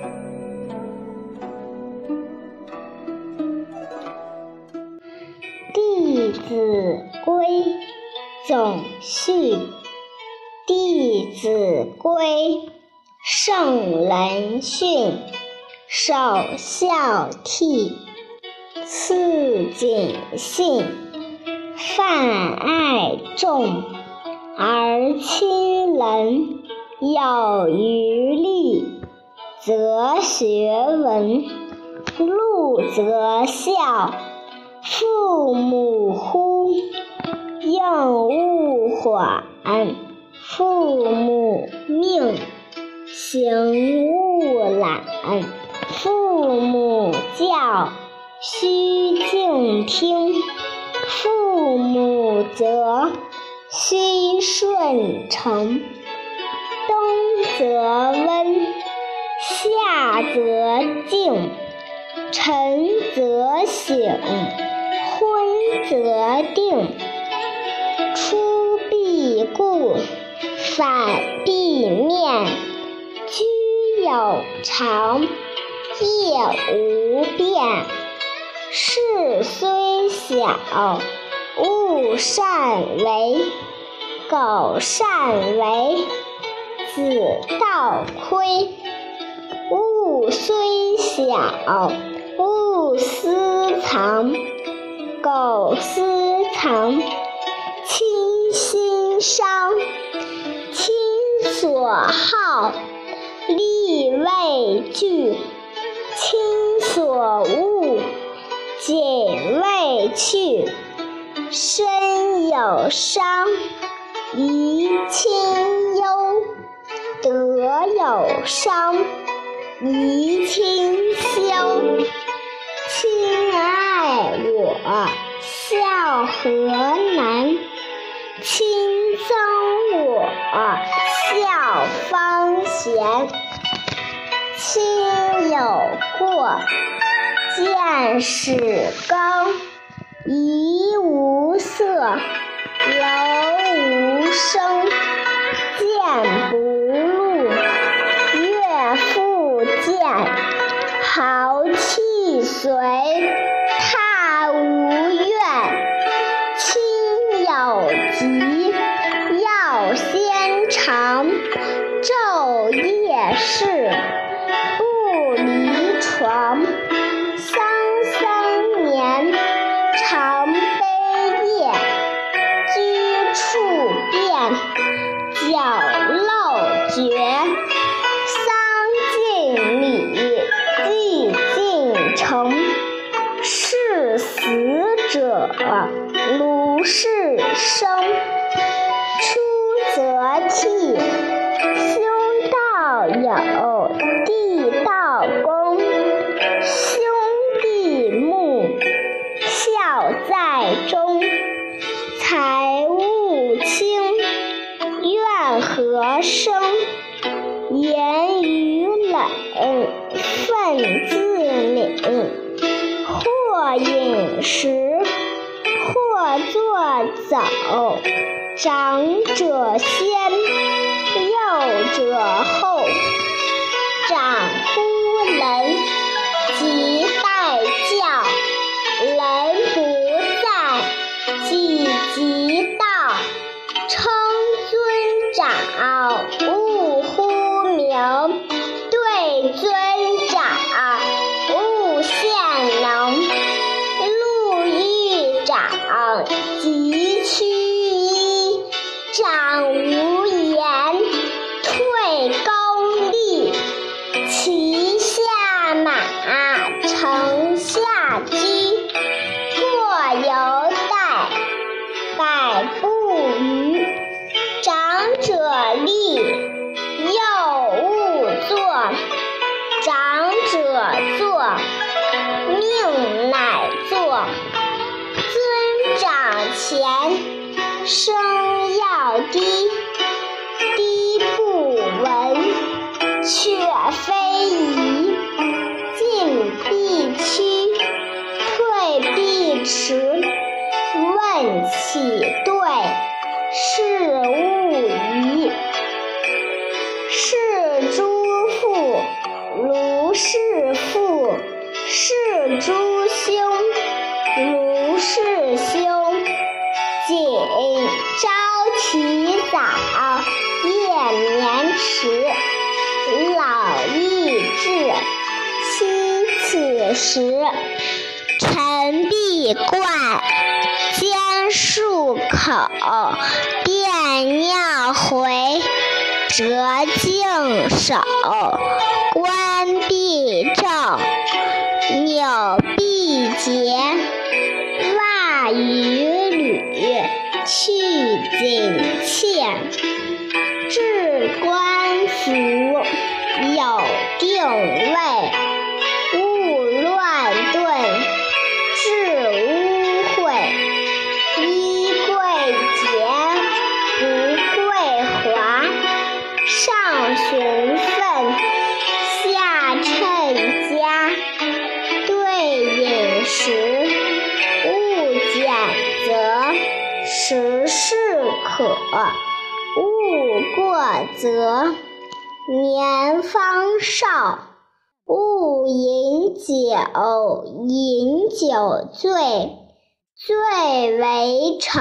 《弟子规》总序。《弟子规》圣人训，首孝悌，次谨信，泛爱众，而亲仁。有余力，则学文。路则孝，父母呼，应勿缓。父母命，行勿懒；父母教，须敬听；父母责，须顺承。冬则温，夏则静，晨则省，昏则定。出必固。反必面，居有常，业无变。事虽小，勿擅为。苟擅为，子道亏。虽小，勿私藏。苟私藏，亲心伤。亲所好，力为具；亲所恶，谨为去。身有伤，贻亲忧；德有伤，贻亲修。亲爱我，孝何难？亲憎我，孝方贤。亲有过，谏使更，常中。财物轻，怨何生？言语冷，忿自泯。或饮食，或坐走，长者先，幼者后。百步余。长者立，幼勿坐；长者坐，命乃坐。尊长前，声要低，低不闻，却非。事勿疑。是诸父如。诸兄，如是兄。谨朝起早，夜眠迟。老易至，亲此时。晨必冠，便尿回，折净手，关闭正，纽必结，袜与履去紧切。至勿过则，年方少。勿饮酒，饮酒醉，醉为丑。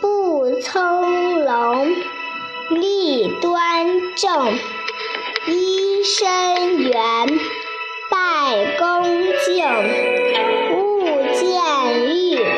不从容，立端正，揖深圆，拜恭敬。勿见欲。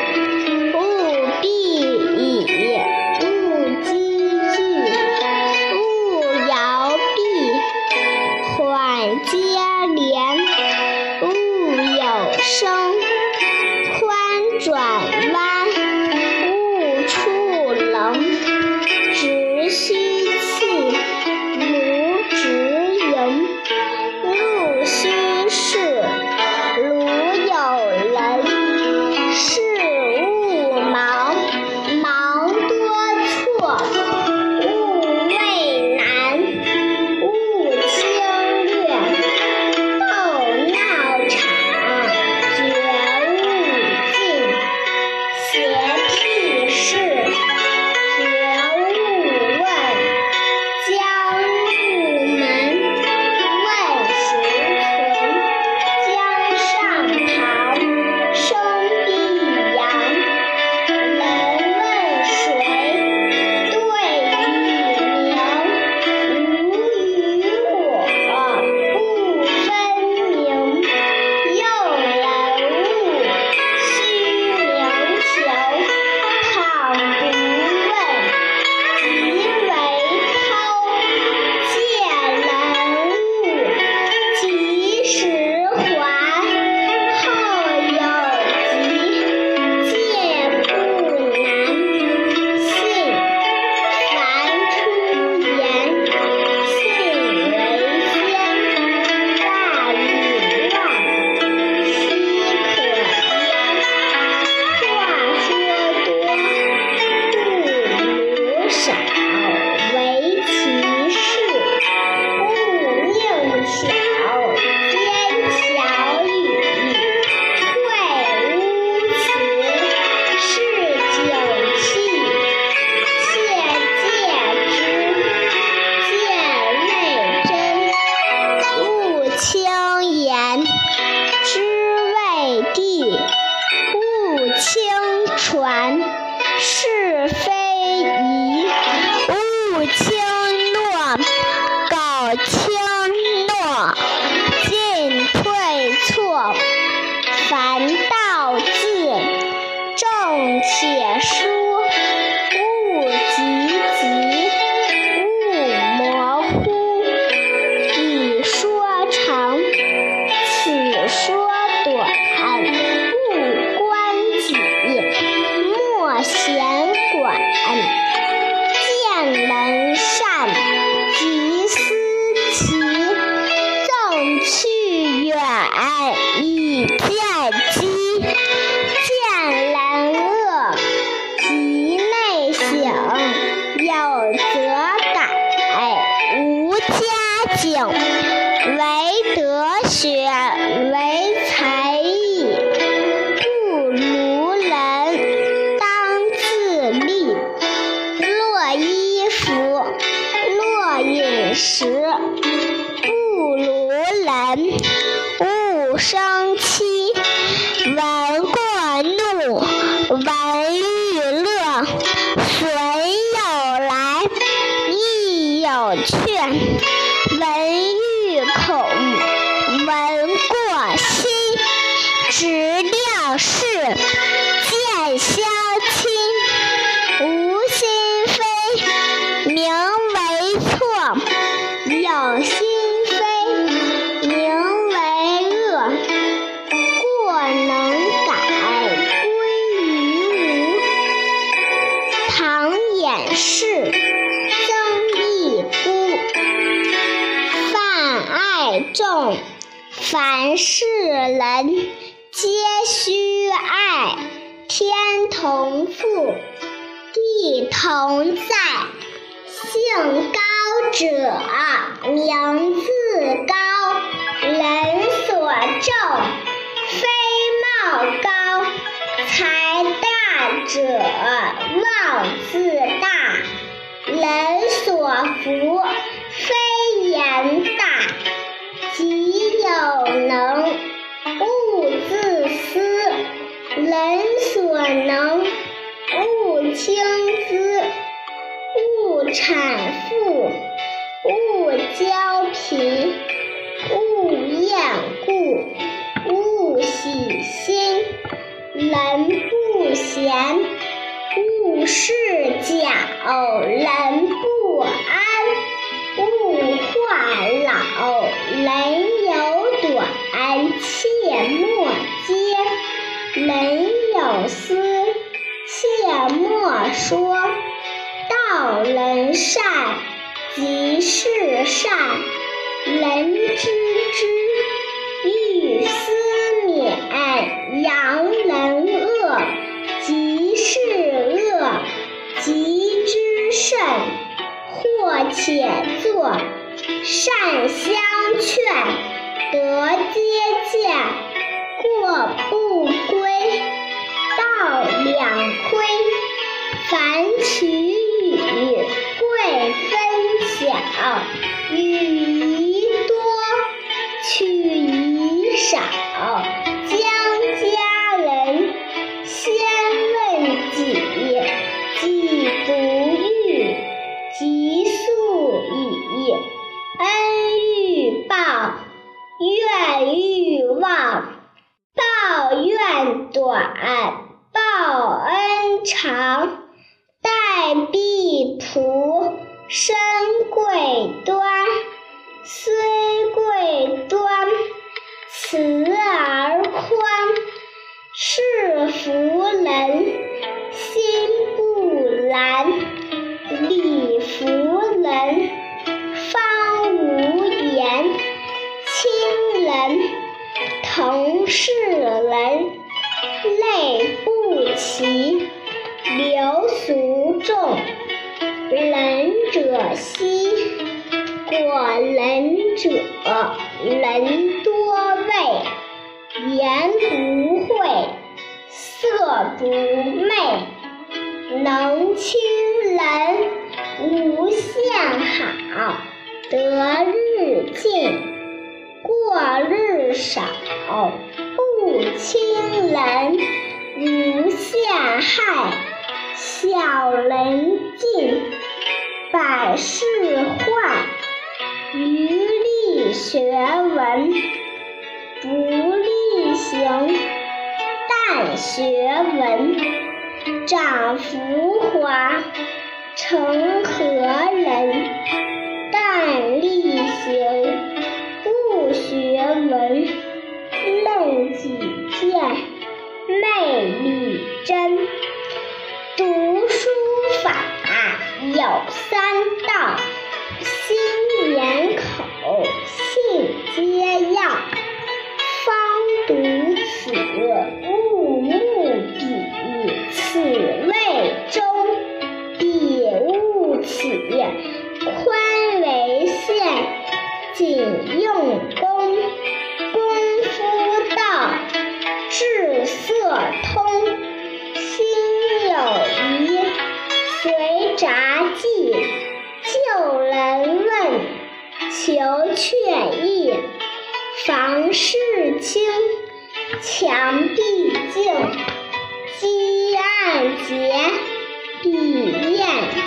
人，勿生气。同在。姓高者，名自高。人所重，非貌高。才大者，望自大。人所服，非言大。己有能，勿自私。人所能，勿轻訾。产妇，勿交贫。勿厌故，勿喜新。人不闲，勿事搅。人不安，勿话老。人有短，切莫揭；人有私，切莫说。善，即是善。人知之，而宽。是弗人，心不兰。礼服人，方无言。亲人，同事人，类不齐。流俗众，仁者稀。果仁者，人多。言不讳，色不昧。能亲人，无限好。得日进，过日少。不亲人，无限害。小人进，百事坏。余力学文，不力行。但学文，长浮华。成何人？但力行，不学文。论己见，昧理真。读书法，有三到：心、眼、口，信皆要。是，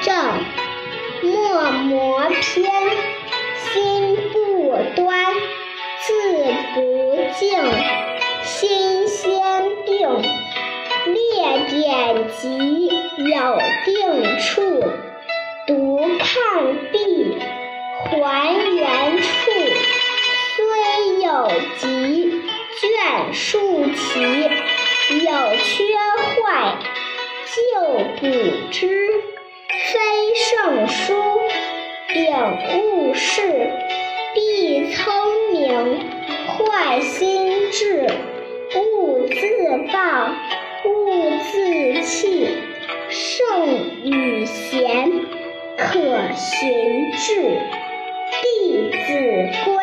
正。莫磨偏，心不端。字不敬，心先定。列典籍有定处，读看毕还原处。虽有急，卷数齐，有缺坏，就补之。非圣书，秉物事，必聪明，坏心智，勿自暴，勿自弃。圣与贤，可循志，《弟子规》。